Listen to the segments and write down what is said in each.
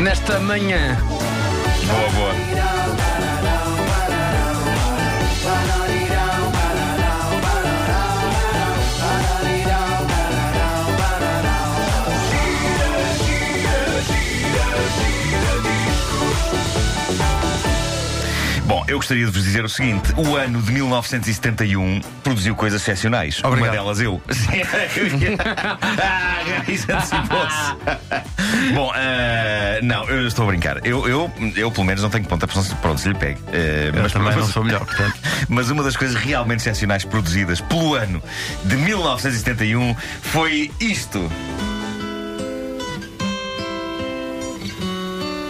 Nesta manhã. Boa, boa. Gostaria de vos dizer o seguinte: o ano de 1971 produziu coisas excepcionais. Obrigado. Uma delas eu. ah, isso antecipou-se. Bom, ah, não, eu estou a brincar. Eu, eu, eu, pelo menos, não tenho ponta para pronto, se lhe pegue. Ah, Eu também não sou melhor, portanto. mas uma das coisas realmente excepcionais produzidas pelo ano de 1971 foi isto.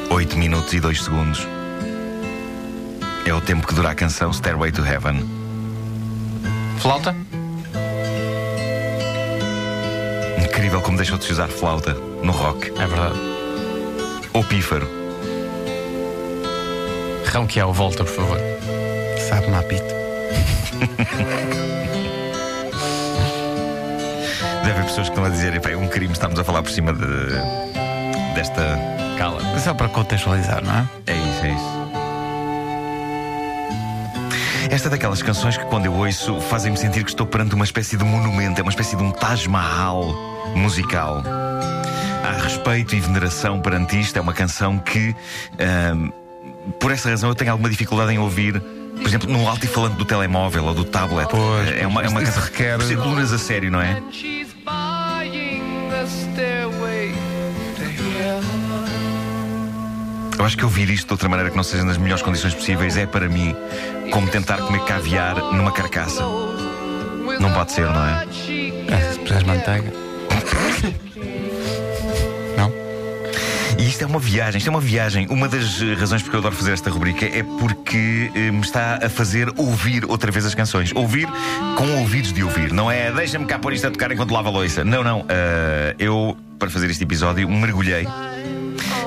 8 minutos e 2 segundos. É o tempo que dura a canção Stairway to Heaven. Flauta? Incrível como deixou de se usar flauta no rock. É verdade. Ou pífaro. Rão que é o volta, por favor. Sabe-me a pito. Deve haver pessoas que estão a dizer: "Epá, é um crime, estamos a falar por cima de, desta. Cala. Só para contextualizar, não é? É isso, é isso. Esta é daquelas canções que, quando eu ouço, fazem-me sentir que estou perante uma espécie de monumento, é uma espécie de um Taj Mahal musical. Há respeito e veneração perante isto. É uma canção que, por essa razão, eu tenho alguma dificuldade em ouvir. Por exemplo, num altifalante do telemóvel ou do tablet. Pois, é uma, é uma canção requer- ser colunas a sério, não é? Eu acho que ouvir isto de outra maneira que não seja nas melhores condições possíveis é para mim como tentar comer caviar numa carcaça. Não pode ser, não é? É, se puseres manteiga. Não? E isto é uma viagem, isto é uma viagem. Uma das eh, razões porque eu adoro fazer esta rubrica é porque eh, me está a fazer ouvir outra vez as canções. Ouvir com ouvidos de ouvir. Não é deixa-me cá pôr isto a tocar enquanto lava a louça. Não, não. eh, eu, para fazer este episódio, mergulhei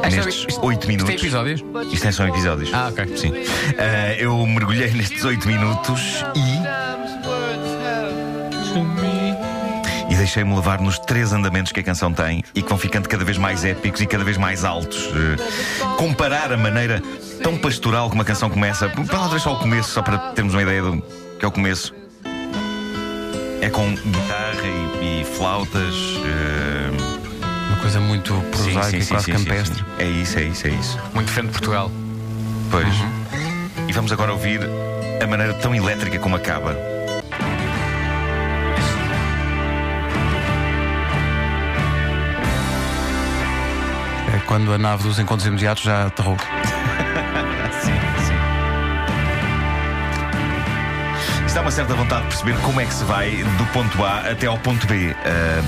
nestes isto- oito Isto tem minutos. episódios? Isto é só episódios. Ah, ok. Sim. Eh, eu mergulhei nestes oito minutos e. E deixei-me levar nos três andamentos que a canção tem e que vão ficando cada vez mais épicos e cada vez mais altos. Eh, comparar a maneira tão pastoral como a canção começa, lá deixar o começo, só para termos uma ideia do que é o começo. É com guitarra e, e flautas. Uma coisa muito prosaica sim, e sim, quase sim, campestre. É isso, é isso, é isso. Muito diferente de Portugal. Pois. Uhum. E vamos agora ouvir a maneira tão elétrica como acaba. É quando a nave dos encontros imediatos já aterrou. Isto dá uma certa vontade de perceber como é que se vai do ponto A até ao ponto B. Ah,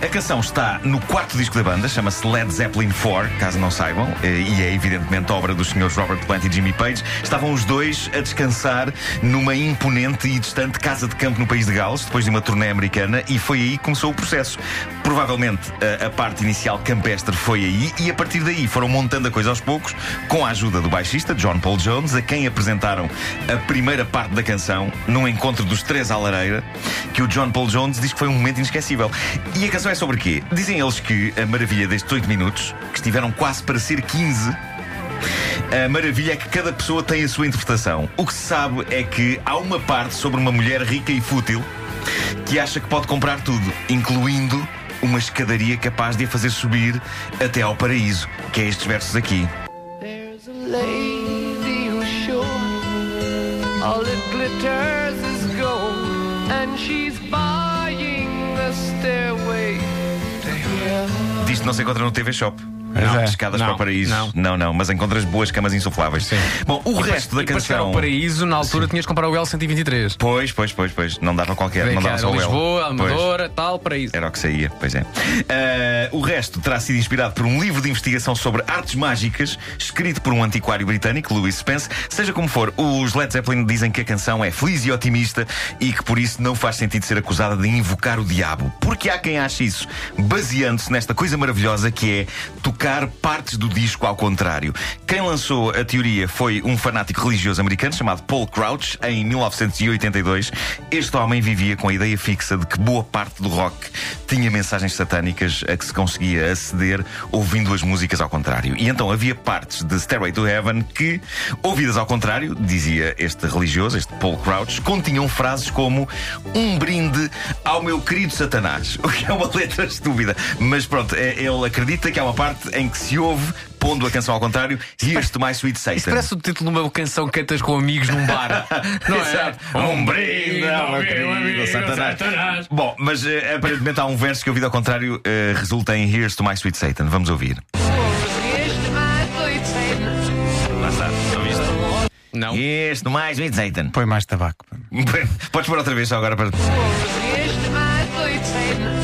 a canção está no quarto disco da banda, chama-se Led Zeppelin 4, caso não saibam, eh, e é evidentemente obra dos senhores Robert Plant e Jimmy Page. Estavam os dois a descansar numa imponente e distante casa de campo no país de Gales, depois de uma turnê americana, e foi aí que começou o processo. Provavelmente a, a parte inicial campestre foi aí, e a partir daí foram montando a coisa aos poucos, com a ajuda do baixista John Paul Jones, a quem apresentaram a primeira parte da canção, num encontro dos três à lareira, que o John Paul Jones diz que foi um momento inesquecível. E a canção é sobre quê? Dizem eles que a maravilha destes 8 minutos, que estiveram quase para ser 15, a maravilha é que cada pessoa tem a sua interpretação. O que se sabe é que há uma parte sobre uma mulher rica e fútil que acha que pode comprar tudo, incluindo uma escadaria capaz de a fazer subir até ao paraíso, que é estes versos aqui. All that glitters is gold, and she's buying the stairway to heaven. Disto não se encontra no TV Shop. Não, é. escadas Não, para o paraíso. não. não, não, mas encontras boas camas insufláveis. Sim. Bom, o resto da e para chegar canção. ao paraíso, na altura, tinhas de comprar o L123. Pois, pois, pois, pois. Não dava qualquer. Vem Não dava só o. Lisboa. Amadora, tal, paraíso. Era o que saía, pois é. Ah, o resto terá sido inspirado por um livro de investigação sobre artes mágicas, escrito por um antiquário britânico, Louis Spence. Seja como for, os Led Zeppelin dizem que a canção é feliz e otimista e que por isso não faz sentido ser acusada de invocar o diabo. Porque há quem ache isso, baseando-se nesta coisa maravilhosa que é tocar tocar partes do disco ao contrário. Quem lançou a teoria foi um fanático religioso americano chamado Paul Crouch, em 1982. Este homem vivia com a ideia fixa de que boa parte do rock tinha mensagens satânicas a que se conseguia aceder ouvindo as músicas ao contrário. E então havia partes de Stairway to Heaven que, ouvidas ao contrário, dizia este religioso, este Paul Crouch, continham frases como um brinde ao meu querido Satanás. O que é uma letra estúpida. Mas pronto, é- ele acredita que há uma parte em que se ouve, pondo a canção ao contrário, Here's to my sweet Satan. Isso parece o título de uma canção que cantas com amigos num bar. Não é? Exato. Um brinde ao meu querido Satanás. Bom, mas eh, aparentemente há um verso que ouvido ao contrário eh, resulta em Here's to my sweet Satan. Vamos ouvir. Não. Here's to my sweet Satan. Põe mais tabaco. Podes pôr outra vez só agora para. Here's to my sweet Satan.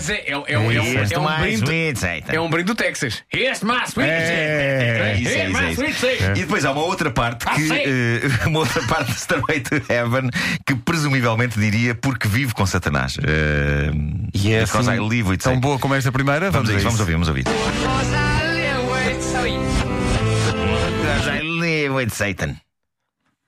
Mas é, é, é, é, um- é um my brinde. sweet Satan. É um brinde do Texas. Here's my sweet É, isso, é isso, é. E depois há uma outra parte Ah, que eh, uma outra parte de Starway to Heaven que presumivelmente diria porque vivo com Satanás. E é because assim, I live with tão boa como esta primeira. Vamos, Vamos, a isso, vamos ouvir, vamos ouvir. Cause I live with Satan. Because I live with Satan.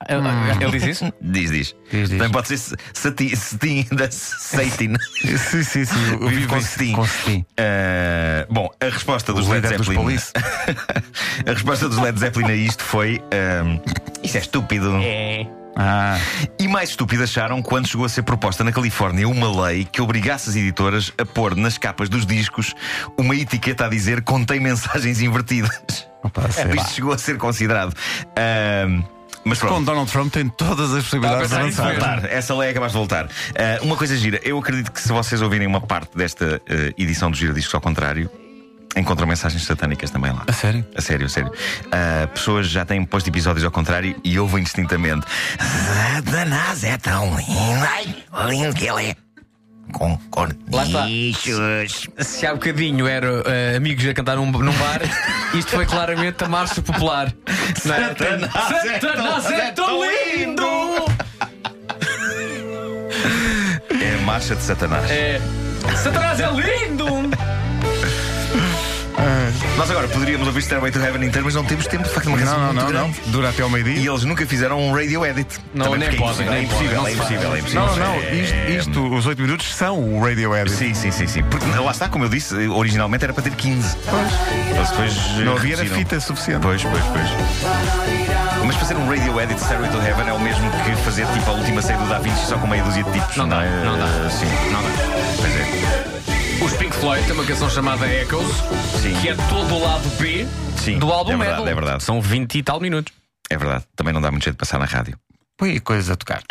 Ele diz isso? Diz, diz. Diz, diz. Também pode ser Sati- Satin da Satan. Sim, sim, sim. Eu Vivo com com Sting. Eh, bom, a resposta dos O Led dos Zeppelin. Police. a resposta dos Led Zeppelin a isto foi: ehm, Isso é estúpido. É. Ah, E mais estúpido acharam quando chegou a ser proposta na Califórnia uma lei que obrigasse as editoras a pôr nas capas dos discos uma etiqueta a dizer contém mensagens invertidas. opa, sério. Isto chegou a ser considerado. Ahm, mas pronto. Com Donald Trump tem todas as possibilidades de Estava a pensar avançar. Voltar. Essa lei é capaz de voltar. Ah, uma coisa gira, eu acredito que se vocês ouvirem uma parte desta ah, edição do Gira Discos ao contrário, encontram mensagens satânicas também lá. A sério? A sério, a sério. Ah, pessoas já têm posto episódios ao contrário e ouvem distintamente. Satanás é tão lindo. Ai, lindo que ele é. Com Lá está. cornichos. Se há bocadinho eram eh, amigos a cantar num, num bar, isto foi claramente a marcha popular. É? Satanás é é tão lindo! É a marcha de Satanás. É. Satanás é lindo! Nós agora poderíamos ouvir Stairway to Heaven inteiro, mas não temos tempo de facto uma canção Não, não, muito não, não. grande. Dura até ao E meio-dia. eles nunca fizeram um radio edit. Não, Também nem porque é podem, impossível, nem é impossível, podem, é não se impossível, é impossível. Não, não, É- isto, isto, os 8 minutos são o Radio Edit. Sim, sim, sim, sim. Porque lá está, como eu disse, originalmente era para ter 15. Eles depois eh, Não havia era reduziram. fita suficiente. Pois, pois, pois. Mas fazer um radio edit de Stairway to Heaven é o mesmo que fazer tipo a última saída do Da Vinci só com meia dúzia de tipos. Não dá, é? não dá. Sim, Não dá. pois é. Os Pink Floyd têm uma canção chamada Echoes, Sim. que é todo o lado B Sim, do álbum é verdade, Metal. é verdade. São 20 e tal minutos. É verdade. Também não dá muito jeito de passar na rádio. Põe coisas a tocar.